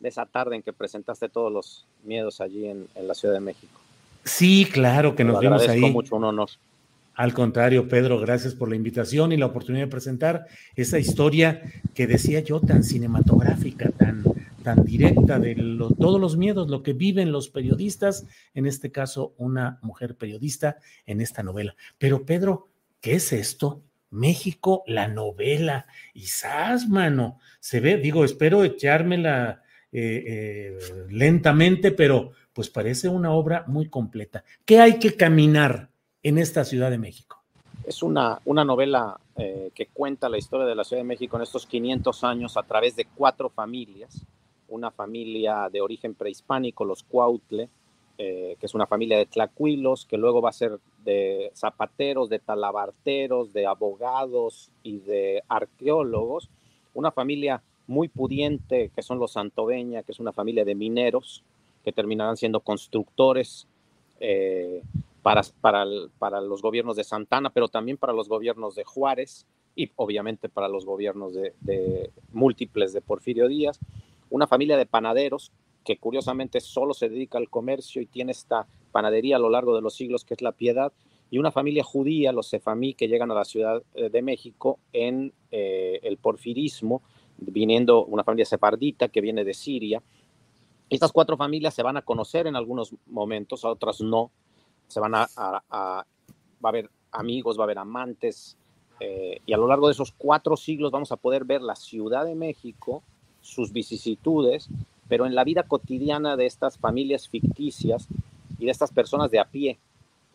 de esa tarde en que presentaste todos los miedos allí en, en la Ciudad de México. Sí, claro que nos vimos ahí. mucho, un honor. Al contrario, Pedro, gracias por la invitación y la oportunidad de presentar esa historia que decía yo tan cinematográfica, tan, tan directa de lo, todos los miedos, lo que viven los periodistas, en este caso una mujer periodista en esta novela. Pero Pedro, ¿qué es esto? México, la novela. Y mano, se ve, digo, espero echármela eh, eh, lentamente, pero pues parece una obra muy completa. ¿Qué hay que caminar en esta Ciudad de México? Es una, una novela eh, que cuenta la historia de la Ciudad de México en estos 500 años a través de cuatro familias. Una familia de origen prehispánico, los Cuautle, que es una familia de tlacuilos, que luego va a ser de zapateros, de talabarteros, de abogados y de arqueólogos. Una familia muy pudiente, que son los Santoveña, que es una familia de mineros, que terminarán siendo constructores eh, para, para, para, los gobiernos de Santana, pero también para los gobiernos de Juárez y obviamente para los gobiernos de, múltiples de Porfirio Díaz. Una familia de panaderos que curiosamente solo se dedica al comercio y tiene esta panadería a lo largo de los siglos que es la Piedad, y una familia judía, los Sefamí, que llegan a la Ciudad eh, de México en eh, el porfirismo, viniendo una familia separdita que viene de Siria. Estas cuatro familias se van a conocer en algunos momentos, a otras no. Se van a, va a haber amigos, va a haber amantes, eh, y a lo largo de esos cuatro siglos vamos a poder ver la Ciudad de México, sus vicisitudes, pero en la vida cotidiana de estas familias ficticias y de estas personas de a pie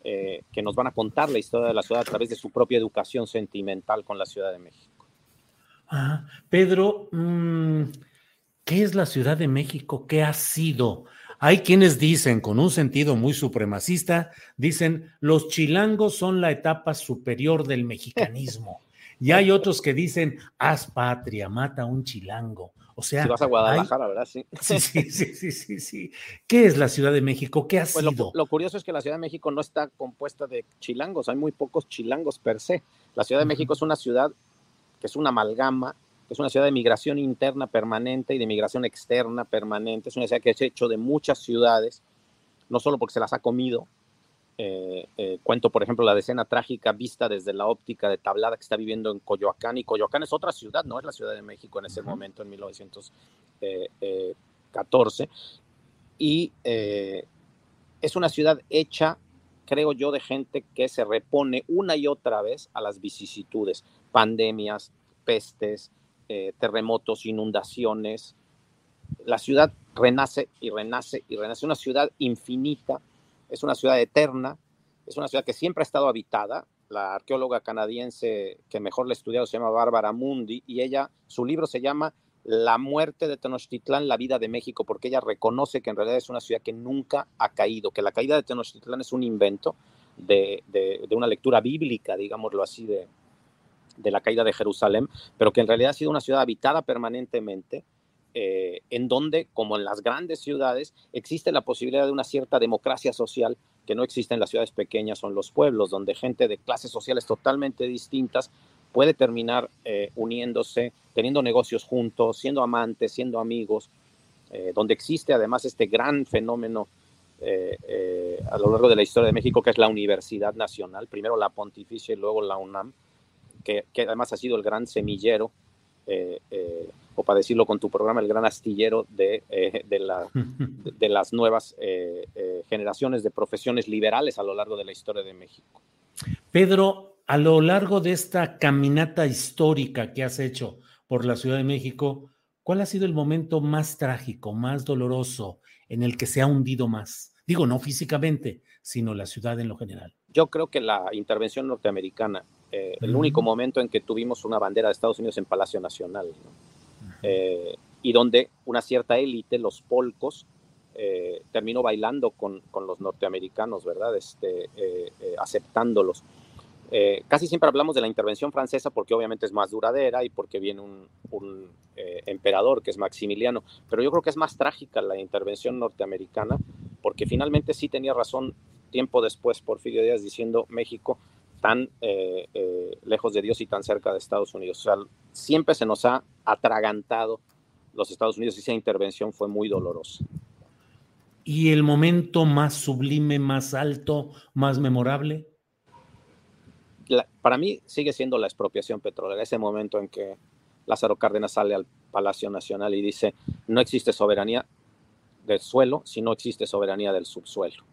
eh, que nos van a contar la historia de la ciudad a través de su propia educación sentimental con la Ciudad de México. Ah, Pedro, mm, ¿qué es la Ciudad de México? ¿Qué ha sido? Hay quienes dicen, con un sentido muy supremacista, dicen, los chilangos son la etapa superior del mexicanismo. Y hay otros que dicen, haz patria, mata a un chilango. O sea, si vas a Guadalajara, ¿verdad? Sí. Sí, sí, sí, sí, sí, ¿Qué es la Ciudad de México? ¿Qué ha pues sido? Lo, curioso es que la Ciudad de México no está compuesta de chilangos, hay muy pocos chilangos per se. La Ciudad de México es una ciudad que es una amalgama, que es una ciudad de migración interna permanente y de migración externa permanente. Es una ciudad que es hecho de muchas ciudades, no solo porque se las ha comido. Eh, eh, cuento, por ejemplo, la decena trágica vista desde la óptica de Tablada que está viviendo en Coyoacán. Y Coyoacán es otra ciudad, no es la Ciudad de México en ese momento, en 1914. Y eh, es una ciudad hecha creo yo, de gente que se repone una y otra vez a las vicisitudes, pandemias, pestes, eh, terremotos, inundaciones. La ciudad renace y renace y renace. Una ciudad infinita, es una ciudad eterna, es una ciudad que siempre ha estado habitada. La arqueóloga canadiense que mejor la ha estudiado se llama Bárbara Mundi y ella, su libro se llama la muerte de Tenochtitlán, la vida de México, porque ella reconoce que en realidad es una ciudad que nunca ha caído, que la caída de Tenochtitlán es un invento de, una lectura bíblica, digámoslo así, de, de, la caída de Jerusalén, pero que en realidad ha sido una ciudad habitada permanentemente, eh, en donde, como en las grandes ciudades, existe la posibilidad de una cierta democracia social que no existe en las ciudades pequeñas o en los pueblos, donde gente de clases sociales totalmente distintas puede terminar eh, uniéndose, teniendo negocios juntos, siendo amantes, siendo amigos, eh, donde existe además este gran fenómeno a lo largo de la historia de México, que es la Universidad Nacional, primero la Pontificia y luego la UNAM, que, que además ha sido el gran semillero o para decirlo con tu programa, el gran astillero de, de, la, de, las nuevas generaciones de profesiones liberales a lo largo de la historia de México. Pedro, a lo largo de esta caminata histórica que has hecho por la Ciudad de México, ¿cuál ha sido el momento más trágico, más doloroso, en el que se ha hundido más? Digo, no físicamente, sino la ciudad en lo general. Yo creo que la intervención norteamericana, eh, el único momento en que tuvimos una bandera de Estados Unidos en Palacio Nacional, eh, y donde una cierta élite, los polcos, eh, terminó bailando con, con, los norteamericanos, ¿verdad? Este, aceptándolos. casi siempre hablamos de la intervención francesa porque obviamente es más duradera y porque viene un, un emperador que es Maximiliano, pero yo creo que es más trágica la intervención norteamericana porque finalmente sí tenía razón tiempo después Porfirio Díaz diciendo México tan lejos de Dios y tan cerca de Estados Unidos. O sea, siempre se nos ha atragantado los Estados Unidos y esa intervención fue muy dolorosa. ¿Y el momento más sublime, más alto, más memorable? para mí sigue siendo la expropiación petrolera, ese momento en que Lázaro Cárdenas sale al Palacio Nacional y dice, no existe soberanía del suelo si no existe soberanía del subsuelo.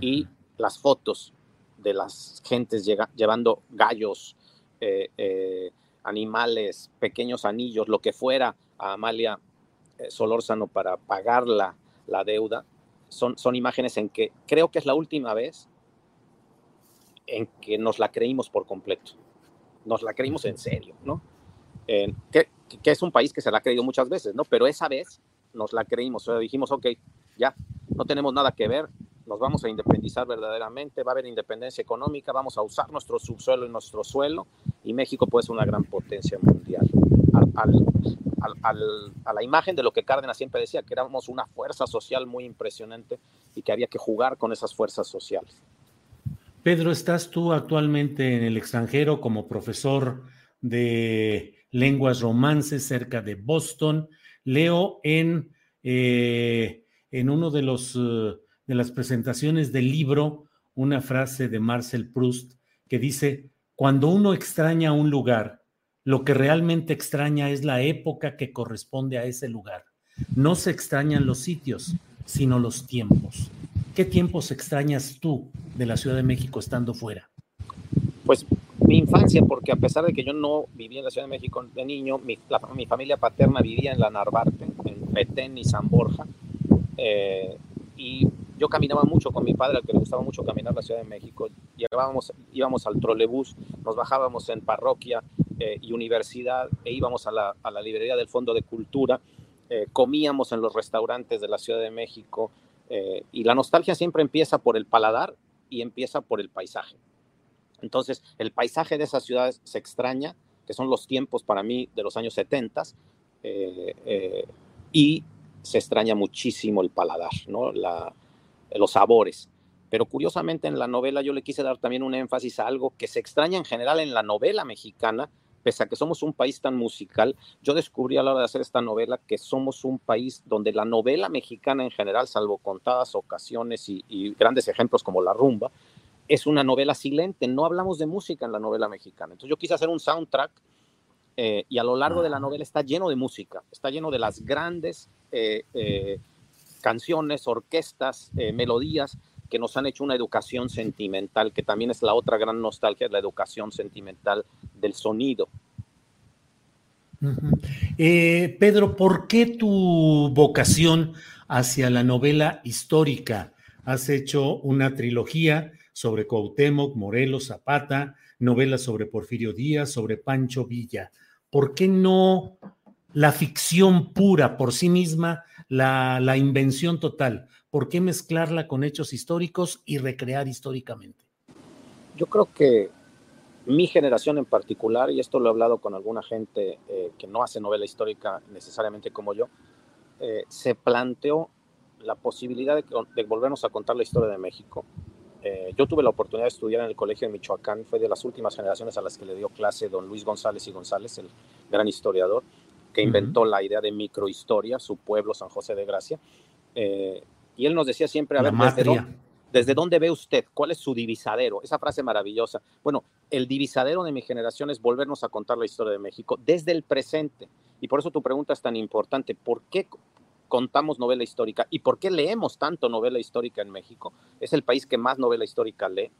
Y las fotos de las gentes llevando gallos, eh, eh, animales, pequeños anillos, lo que fuera a Amalia eh, Solórzano para pagarla la deuda, son, son imágenes en que creo que es la última vez en que nos la creímos por completo. Nos la creímos en serio, ¿no? que, que, es un país que se la ha creído muchas veces, ¿no? Pero esa vez nos la creímos, o sea, dijimos, ok, ya, no tenemos nada que ver, nos vamos a independizar verdaderamente, va a haber independencia económica, vamos a usar nuestro subsuelo y nuestro suelo, y México puede ser una gran potencia mundial. al, a la imagen de lo que Cárdenas siempre decía, que éramos una fuerza social muy impresionante y que había que jugar con esas fuerzas sociales. Pedro, estás tú actualmente en el extranjero como profesor de lenguas romances cerca de Boston. Leo en, eh, en uno de, los, eh, de las presentaciones del libro una frase de Marcel Proust que dice, cuando uno extraña un lugar, lo que realmente extraña es la época que corresponde a ese lugar. No se extrañan los sitios, sino los tiempos. ¿Qué tiempos extrañas tú de la Ciudad de México estando fuera? Pues mi infancia, porque a pesar de que yo no vivía en la Ciudad de México de niño, mi, familia paterna vivía en la Narvarte, en Petén y San Borja. Eh, y yo caminaba mucho con mi padre, al que le gustaba mucho caminar la Ciudad de México. Llegábamos, íbamos al trolebús, nos bajábamos en parroquia eh, y universidad e íbamos a la, a la, librería del Fondo de Cultura, eh, comíamos en los restaurantes de la Ciudad de México eh, y la nostalgia siempre empieza por el paladar y empieza por el paisaje. Entonces, el paisaje de esas ciudades se extraña, que son los tiempos para mí de los años 70 y se extraña muchísimo el paladar, ¿no? La, los sabores. Pero curiosamente en la novela yo le quise dar también un énfasis a algo que se extraña en general en la novela mexicana, pese a que somos un país tan musical, yo descubrí a la hora de hacer esta novela que somos un país donde la novela mexicana en general, salvo contadas ocasiones y, grandes ejemplos como La Rumba, es una novela silente, no hablamos de música en la novela mexicana. Entonces yo quise hacer un soundtrack eh, y a lo largo de la novela está lleno de música, está lleno de las grandes eh, eh, canciones, orquestas, melodías que nos han hecho una educación sentimental, que también es la otra gran nostalgia, la educación sentimental del sonido. Pedro, ¿por qué tu vocación hacia la novela histórica? Has hecho una trilogía sobre Cuauhtémoc, Morelos, Zapata, novelas sobre Porfirio Díaz, sobre Pancho Villa. ¿por qué no la ficción pura por sí misma, la, invención total? ¿Por qué mezclarla con hechos históricos y recrear históricamente? Yo creo que mi generación en particular, y esto lo he hablado con alguna gente eh, que no hace novela histórica necesariamente como yo, eh, se planteó la posibilidad de, volvernos a contar la historia de México Eh, yo tuve la oportunidad de estudiar en el colegio de Michoacán, fue de las últimas generaciones a las que le dio clase don Luis González y González, el gran historiador, que inventó la idea de microhistoria, su pueblo, San José de Gracia. Eh, y él nos decía siempre, a ver, desde dónde, desde dónde, ve usted? ¿Cuál es su divisadero? Esa frase maravillosa. Bueno, el divisadero de mi generación es volvernos a contar la historia de México desde el presente. Y por eso tu pregunta es tan importante. ¿Por qué contamos novela histórica y por qué leemos tanto novela histórica en México. Es el país que más novela histórica lee.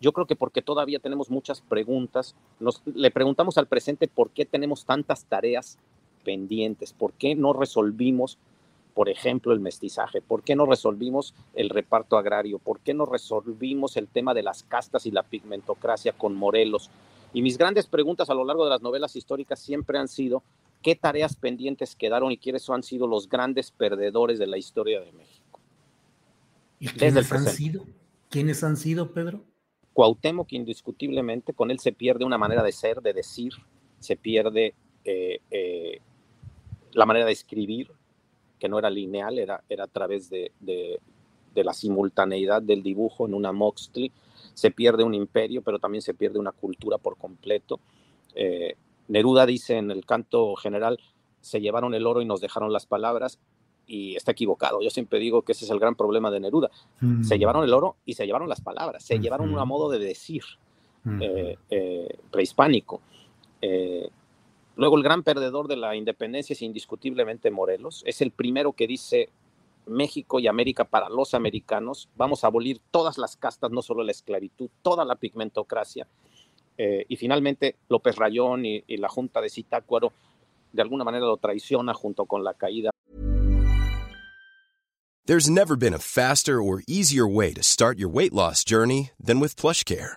Yo creo que porque todavía tenemos muchas preguntas. Nos, le preguntamos al presente por qué tenemos tantas tareas pendientes, por qué no resolvimos, por ejemplo, el mestizaje, por qué no resolvimos el reparto agrario, por qué no resolvimos el tema de las castas y la pigmentocracia con Morelos. Y mis grandes preguntas a lo largo de las novelas históricas siempre han sido qué tareas pendientes quedaron y quiénes han sido los grandes perdedores de la historia de México. ¿Y quiénes han sido? ¿Quiénes han sido, Pedro? Cuauhtémoc, indiscutiblemente, con él se pierde una manera de ser, de decir, se pierde eh, eh, la manera de escribir, que no era lineal, era, era a través de, la simultaneidad del dibujo en una Moxley, se pierde un imperio, pero también se pierde una cultura por completo. Eh, Neruda dice en el canto general, se llevaron el oro y nos dejaron las palabras, y está equivocado. Yo siempre digo que ese es el gran problema de Neruda. Se llevaron el oro y se llevaron las palabras, se llevaron un modo de decir eh, eh, prehispánico. Eh, luego el gran perdedor de la independencia es indiscutiblemente Morelos. Es el primero que dice México y América para los americanos. Vamos a abolir todas las castas, no solo la esclavitud, toda la pigmentocracia. Eh, y finalmente López Rayón y, y la Junta de Zitácuaro de alguna manera lo traiciona junto con la caída. There's never been a faster or easier way to start your weight loss journey than with PlushCare.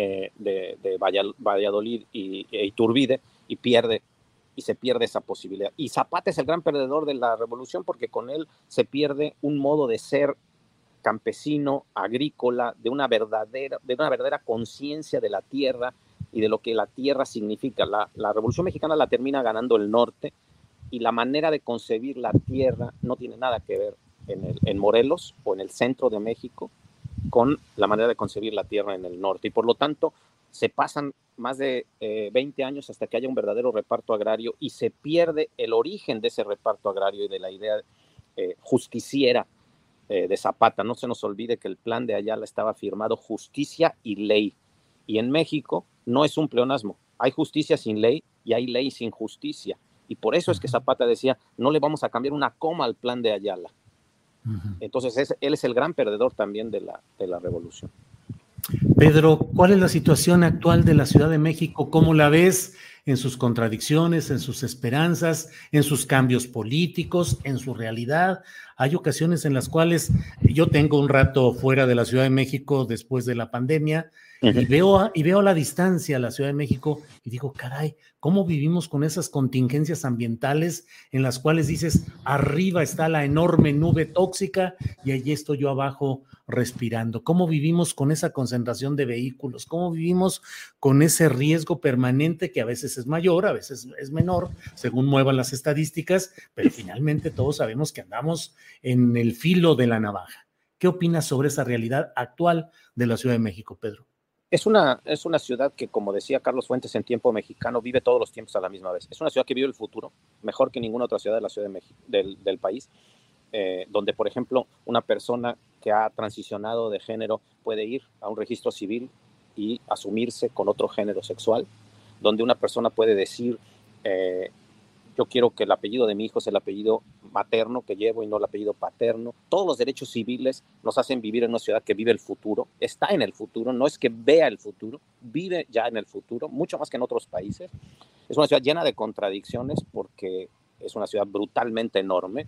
Eh, de, Valladolid y, e Iturbide y pierde y se pierde esa posibilidad. Y Zapata es el gran perdedor de la revolución porque con él se pierde un modo de ser campesino, agrícola, de una verdadera, verdadera conciencia de la tierra y de lo que la tierra significa. La, revolución mexicana la termina ganando el norte y la manera de concebir la tierra no tiene nada que ver en, en Morelos o en el centro de México con la manera de concebir la tierra en el norte. Y por lo tanto, se pasan más de 20 eh, años hasta que haya un verdadero reparto agrario y se pierde el origen de ese reparto agrario y de la idea eh, justiciera eh, de Zapata. No se nos olvide que el plan de Ayala estaba firmado justicia y ley. Y en México no es un pleonasmo. Hay justicia sin ley y hay ley sin justicia. Y por eso es que Zapata decía, no le vamos a cambiar una coma al plan de Ayala. Entonces, él es el gran perdedor también de la, de la revolución. Pedro, ¿cuál es la situación actual de la Ciudad de México? ¿Cómo la ves en sus contradicciones, en sus esperanzas, en sus cambios políticos, en su realidad? Hay ocasiones en las cuales yo tengo un rato fuera de la Ciudad de México después de la pandemia y, veo a, y veo a la distancia la Ciudad de México y digo, caray, ¿cómo vivimos con esas contingencias ambientales en las cuales dices, arriba está la enorme nube tóxica y allí estoy yo abajo respirando? ¿Cómo vivimos con esa concentración de vehículos? ¿Cómo vivimos con ese riesgo permanente que a veces es mayor, a veces es menor, según muevan las estadísticas, pero finalmente todos sabemos que andamos en el filo de la navaja? ¿Qué opinas sobre esa realidad actual de la Ciudad de México, Pedro? Es una, es una ciudad que, como decía Carlos Fuentes en tiempo mexicano, vive todos los tiempos a la misma vez. Es una ciudad que vive el futuro, mejor que ninguna otra ciudad de la Ciudad de México, del, país, eh, donde, por ejemplo, una persona que ha transicionado de género puede ir a un registro civil y asumirse con otro género sexual, donde una persona puede decir, eh, yo quiero que el apellido de mi hijo sea el apellido materno que llevo y no el apellido paterno. Todos los derechos civiles nos hacen vivir en una ciudad que vive el futuro, está en el futuro, no es que vea el futuro, vive ya en el futuro, mucho más que en otros países. Es una ciudad llena de contradicciones porque es una ciudad brutalmente enorme,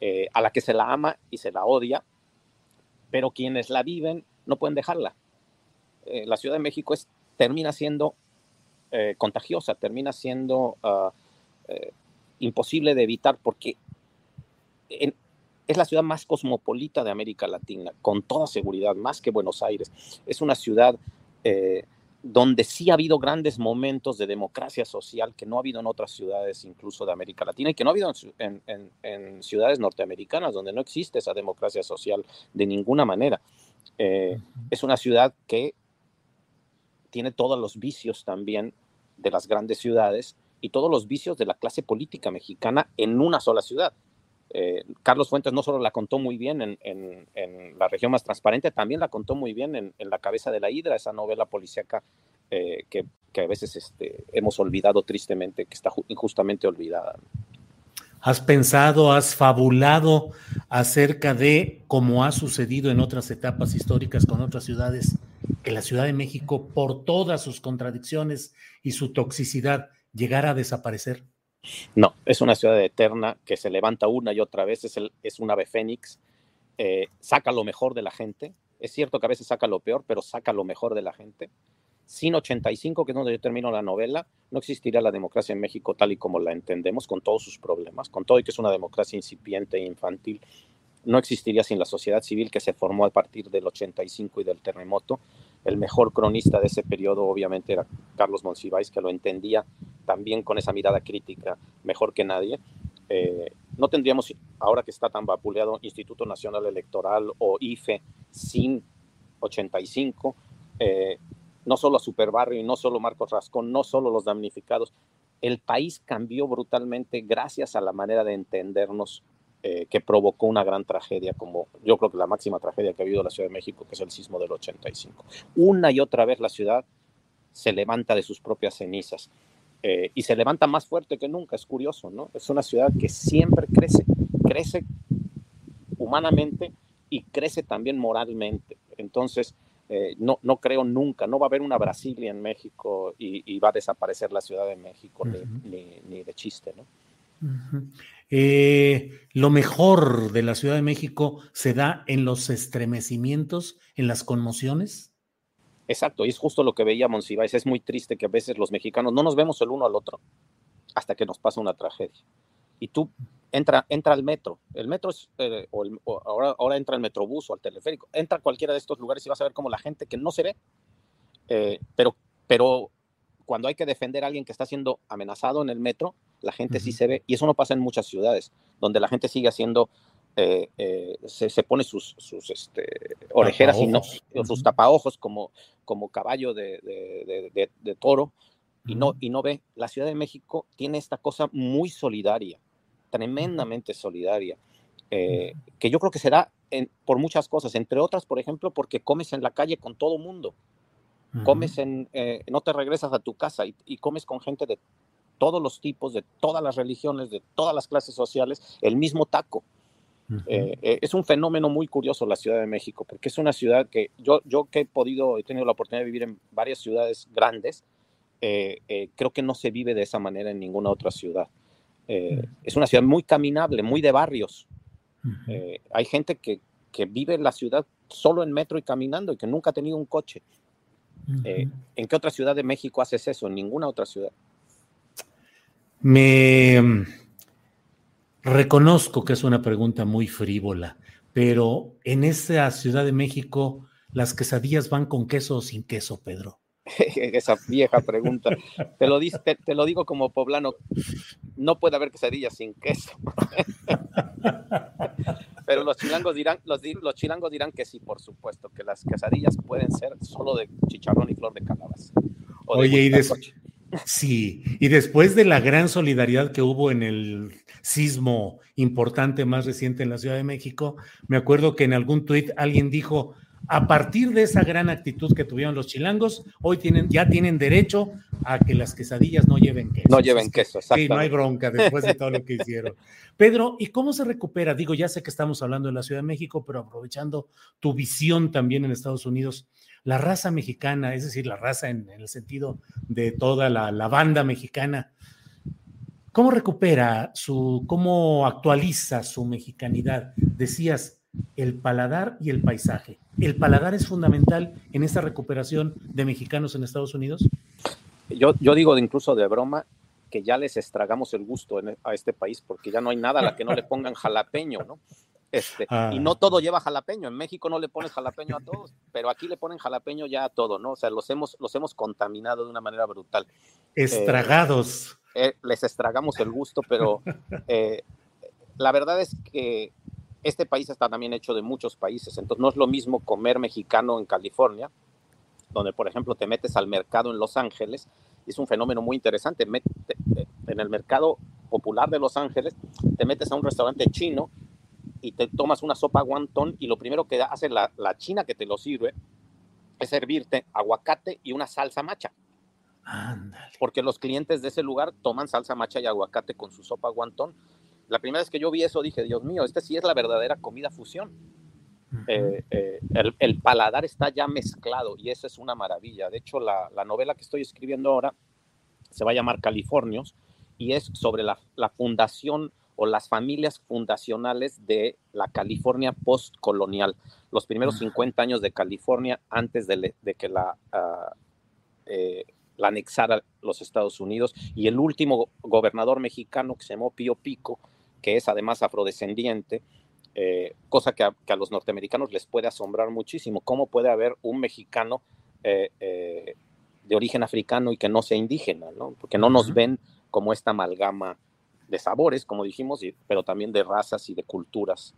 eh, a la que se la ama y se la odia, pero quienes la viven no pueden dejarla. Eh, la Ciudad de México termina siendo eh, contagiosa, termina siendo ah, imposible de evitar porque es la ciudad más cosmopolita de América Latina, con toda seguridad, más que Buenos Aires. Es una ciudad donde sí ha habido grandes momentos de democracia social que no ha habido en otras ciudades, incluso de América Latina, y que no ha habido en, ciudades norteamericanas, donde no existe esa democracia social de ninguna manera. Eh, es una ciudad que tiene todos los vicios también de las grandes ciudades y todos los vicios de la clase política mexicana en una sola ciudad. Eh, Carlos Fuentes no solo la contó muy bien en, La región más transparente, también la contó muy bien en, La cabeza de la hidra, esa novela policíaca eh, que, a veces este, hemos olvidado tristemente, que está injustamente olvidada. ¿Has pensado, has fabulado acerca de cómo ha sucedido en otras etapas históricas con otras ciudades, que la Ciudad de México, por todas sus contradicciones y su toxicidad, llegara a desaparecer? No, es una ciudad eterna que se levanta una y otra vez, es, el, es un ave fénix, eh, saca lo mejor de la gente. Es cierto que a veces saca lo peor, pero saca lo mejor de la gente. Sin 85, que es donde yo termino la novela, no existiría la democracia en México tal y como la entendemos, con todos sus problemas, con todo y que es una democracia incipiente e infantil. No existiría sin la sociedad civil que se formó a partir del 85 y del terremoto. El mejor cronista de ese periodo, obviamente, era Carlos Monsiváis, que lo entendía también con esa mirada crítica mejor que nadie. Eh, no tendríamos, ahora que está tan vapuleado, Instituto Nacional Electoral o IFE sin 85, eh, no solo a Superbarrio y no solo Marcos Rascón, no solo los damnificados. El país cambió brutalmente gracias a la manera de entendernos eh, que provocó una gran tragedia, como yo creo que la máxima tragedia que ha habido la Ciudad de México, que es el sismo del 85. Una y otra vez la ciudad se levanta de sus propias cenizas. Eh, y se levanta más fuerte que nunca, es curioso, ¿no? Es una ciudad que siempre crece, crece humanamente y crece también moralmente. Entonces, eh, no, no creo nunca, no va a haber una Brasilia en México y, va a desaparecer la Ciudad de México ni, de chiste, ¿no? Eh, lo mejor de la Ciudad de México se da en los estremecimientos, en las conmociones. Exacto, y es justo lo que veía Monsiváis. Es muy triste que a veces los mexicanos no nos vemos el uno al otro hasta que nos pasa una tragedia. Y tú entra, entra al metro. El metro es, eh, o, ahora, ahora entra el metrobús o al teleférico. Entra a cualquiera de estos lugares y vas a ver como la gente que no se ve, eh, pero, pero cuando hay que defender a alguien que está siendo amenazado en el metro, la gente sí se ve. Y eso no pasa en muchas ciudades, donde la gente sigue haciendo eh, eh, se, pone sus, sus este, orejeras y no, sus tapaojos como, como caballo de, de, toro y, no, y no ve. La Ciudad de México tiene esta cosa muy solidaria, tremendamente solidaria, eh, que yo creo que se da en, por muchas cosas, entre otras, por ejemplo, porque comes en la calle con todo mundo. Comes en, no te regresas a tu casa y, y comes con gente de todos los tipos, de todas las religiones, de todas las clases sociales, el mismo taco. Eh, eh, es un fenómeno muy curioso la Ciudad de México, porque es una ciudad que yo, yo que he podido, he tenido la oportunidad de vivir en varias ciudades grandes, eh, creo que no se vive de esa manera en ninguna otra ciudad. Es una ciudad muy caminable, muy de barrios. hay gente que, que, vive en la ciudad solo en metro y caminando y que nunca ha tenido un coche. ¿En qué otra ciudad de México haces eso? En ninguna otra ciudad. Me Reconozco que es una pregunta muy frívola, pero en esa Ciudad de México, ¿las quesadillas van con queso o sin queso, Pedro? Esa vieja pregunta. Te lo, te, lo digo como poblano, no puede haber quesadillas sin queso. Pero los chilangos dirán, los, los chilangos dirán que sí, por supuesto, que las quesadillas pueden ser solo de chicharrón y flor de calabaza. Oye, y después, sí, y después de la gran solidaridad que hubo en el sismo importante más reciente en la Ciudad de México, me acuerdo que en algún tuit alguien dijo, a partir de esa gran actitud que tuvieron los chilangos, hoy tienen, ya tienen derecho a que las quesadillas no lleven queso. No lleven queso, Sí, no hay bronca después de todo lo que hicieron. Pedro, ¿y cómo se recupera? Digo, ya sé que estamos hablando de la Ciudad de México, pero aprovechando tu visión también en Estados Unidos, la raza mexicana, es decir, la raza en, el sentido de toda la, la banda mexicana, ¿cómo recupera su, cómo actualiza su mexicanidad? Decías, el paladar y el paisaje. ¿El paladar es fundamental en esta recuperación de mexicanos en Estados Unidos? Yo, yo digo incluso de broma que ya les estragamos el gusto a este país porque ya no hay nada a la que no le pongan jalapeño, ¿no? Este, Y ah. no todo lleva jalapeño. En México no le pones jalapeño a todos, pero aquí le ponen jalapeño ya a todo, ¿no? O sea, los hemos, los hemos contaminado de una manera brutal. Estragados. Eh, eh, les estragamos el gusto, pero eh, la verdad es que este país está también hecho de muchos países, entonces no es lo mismo comer mexicano en California, donde por ejemplo te metes al mercado en Los Ángeles, es un fenómeno muy interesante, en el mercado popular de Los Ángeles, te metes a un restaurante chino y te tomas una sopa guantón y lo primero que hace la, la china que te lo sirve es servirte aguacate y una salsa macha. Porque los clientes de ese lugar toman salsa macha y aguacate con su sopa guantón la primera vez que yo vi eso dije, Dios mío, esta sí es la verdadera comida fusión. Eh, eh, el, paladar está ya mezclado y eso es una maravilla. De hecho, la, novela que estoy escribiendo ahora se va a llamar Californios y es sobre la, fundación o las familias fundacionales de la California postcolonial, los primeros 50 años de California antes de, que la, uh, la anexara los Estados Unidos y el último gobernador mexicano que se llamó Pío Pico, que es además afrodescendiente, eh, cosa que a, los norteamericanos les puede asombrar muchísimo. ¿Cómo puede haber un mexicano eh, eh, de origen africano y que no sea indígena? ¿no? Porque no nos ven como esta amalgama de sabores, como dijimos, pero también de razas y de culturas.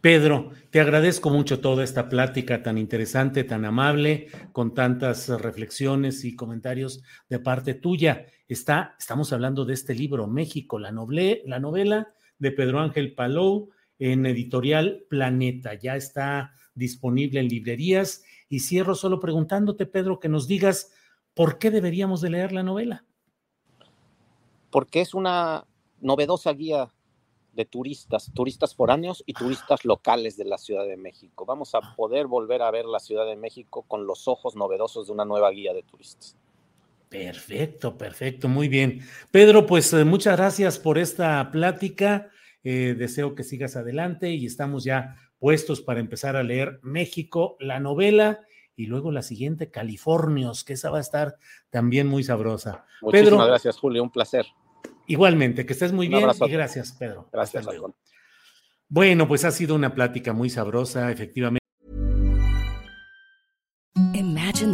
Pedro, te agradezco mucho toda esta plática tan interesante, tan amable, con tantas reflexiones y comentarios de parte tuya. Está, estamos hablando de este libro, México, la, la novela de Pedro Ángel Palou en editorial Planeta. Ya está disponible en librerías y cierro solo preguntándote, Pedro, que nos digas por qué deberíamos de leer la novela. Porque es una novedosa guía de turistas, turistas foráneos y turistas locales de la Ciudad de México. Vamos a poder volver a ver la Ciudad de México con los ojos novedosos de una nueva guía de turistas. Perfecto, perfecto, muy bien. Pedro, pues eh, muchas gracias por esta plática. Eh, deseo que sigas adelante y estamos ya puestos para empezar a leer México, la novela y luego la siguiente, Californios, que esa va a estar también muy sabrosa. Muchísimas gracias, Julio, un placer. Igualmente, que estés muy bien y gracias, Pedro. Gracias. Bueno, pues ha sido una plática muy sabrosa, efectivamente.